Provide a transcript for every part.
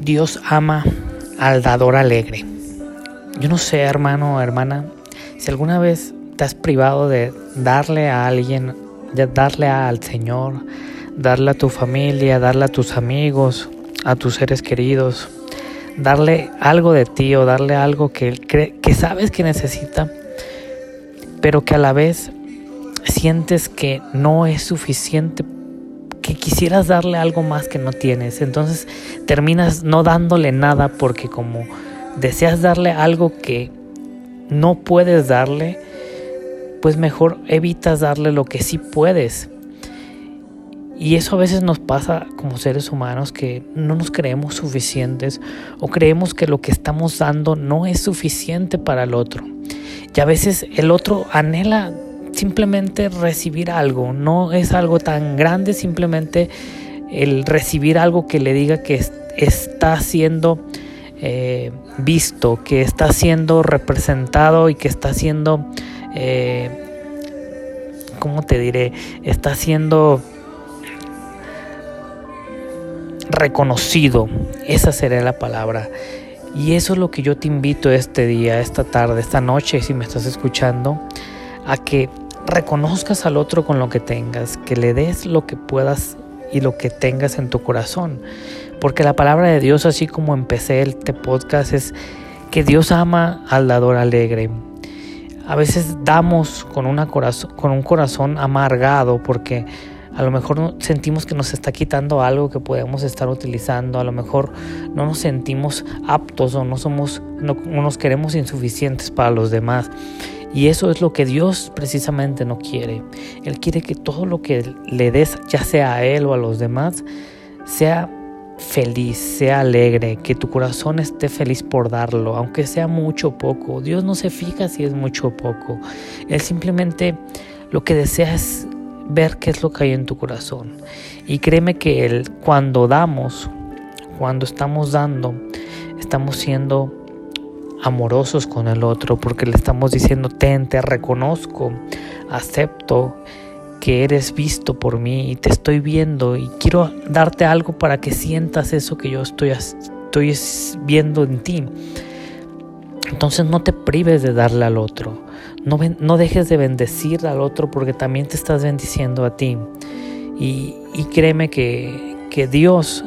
Dios ama al dador alegre. Yo no sé, hermano o hermana, si alguna vez te has privado de darle a alguien, de darle al Señor, darle a tu familia, darle a tus amigos, a tus seres queridos, darle algo de ti o darle algo que, que sabes que necesita, pero que a la vez sientes que no es suficiente quisieras darle algo más que no tienes. Entonces terminas no dándole nada porque como deseas darle algo que no puedes darle, pues mejor evitas darle lo que sí puedes. Y eso a veces nos pasa como seres humanos que no nos creemos suficientes o creemos que lo que estamos dando no es suficiente para el otro. Y a veces el otro anhela simplemente recibir algo, no es algo tan grande, simplemente el recibir algo que le diga que está siendo eh, visto, que está siendo representado y que está siendo, eh, ¿cómo te diré? Está siendo reconocido, esa sería la palabra. Y eso es lo que yo te invito este día, esta tarde, esta noche, si me estás escuchando, a que reconozcas al otro con lo que tengas, que le des lo que puedas y lo que tengas en tu corazón. Porque la palabra de Dios, así como empecé este podcast, es que Dios ama al dador alegre. A veces damos con, una con un corazón amargado porque a lo mejor sentimos que nos está quitando algo que podemos estar utilizando, a lo mejor no nos sentimos aptos o no somos no nos queremos insuficientes para los demás. Y eso es lo que Dios precisamente no quiere. Él quiere que todo lo que le des, ya sea a Él o a los demás, sea feliz, sea alegre, que tu corazón esté feliz por darlo, aunque sea mucho o poco. Dios no se fija si es mucho o poco. Él simplemente lo que desea es ver qué es lo que hay en tu corazón. Y créeme que cuando damos, cuando estamos dando, estamos siendo amorosos con el otro, porque le estamos diciendo, ten, te reconozco, acepto que eres visto por mí y te estoy viendo y quiero darte algo para que sientas eso que yo estoy, estoy viendo en ti. Entonces no te prives de darle al otro, no, no dejes de bendecir al otro porque también te estás bendiciendo a ti. Y, y créeme que, que Dios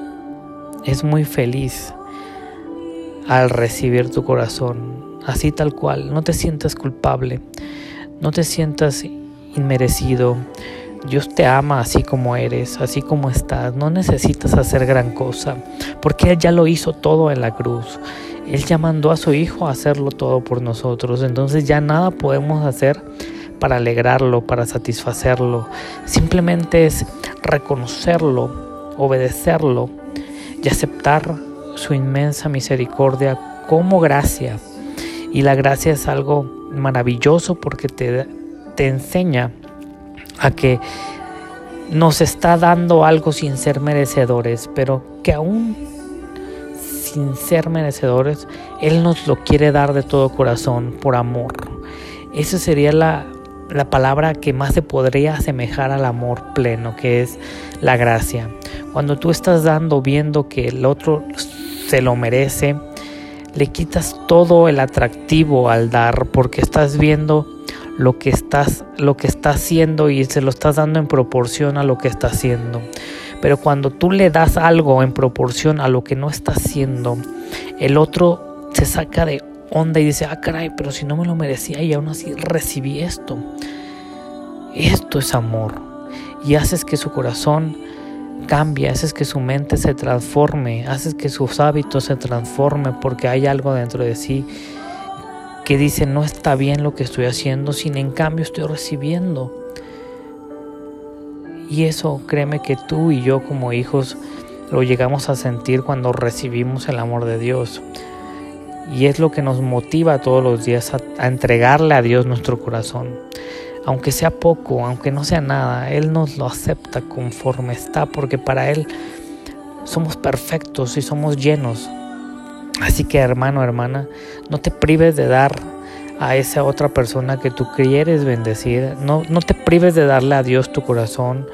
es muy feliz al recibir tu corazón, así tal cual. No te sientas culpable, no te sientas inmerecido. Dios te ama así como eres, así como estás. No necesitas hacer gran cosa, porque Él ya lo hizo todo en la cruz. Él ya mandó a su Hijo a hacerlo todo por nosotros. Entonces ya nada podemos hacer para alegrarlo, para satisfacerlo. Simplemente es reconocerlo, obedecerlo y aceptar su inmensa misericordia como gracia. Y la gracia es algo maravilloso porque te, te enseña a que nos está dando algo sin ser merecedores, pero que aún sin ser merecedores, Él nos lo quiere dar de todo corazón, por amor. Esa sería la, la palabra que más se podría asemejar al amor pleno, que es la gracia. Cuando tú estás dando, viendo que el otro se lo merece, le quitas todo el atractivo al dar porque estás viendo lo que estás lo que está haciendo y se lo estás dando en proporción a lo que está haciendo. Pero cuando tú le das algo en proporción a lo que no está haciendo, el otro se saca de onda y dice, "Ah, caray, pero si no me lo merecía y aún así recibí esto." Esto es amor. Y haces que su corazón cambia, haces que su mente se transforme, haces que sus hábitos se transformen porque hay algo dentro de sí que dice no está bien lo que estoy haciendo, sin en cambio estoy recibiendo. Y eso créeme que tú y yo como hijos lo llegamos a sentir cuando recibimos el amor de Dios. Y es lo que nos motiva todos los días a entregarle a Dios nuestro corazón aunque sea poco, aunque no sea nada, Él nos lo acepta conforme está, porque para Él somos perfectos y somos llenos. Así que hermano, hermana, no te prives de dar a esa otra persona que tú quieres bendecir, no, no te prives de darle a Dios tu corazón,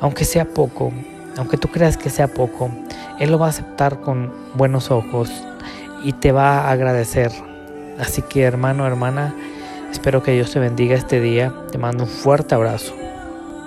aunque sea poco, aunque tú creas que sea poco. Él lo va a aceptar con buenos ojos y te va a agradecer. Así que hermano, hermana, espero que Dios te bendiga este día. Te mando un fuerte abrazo.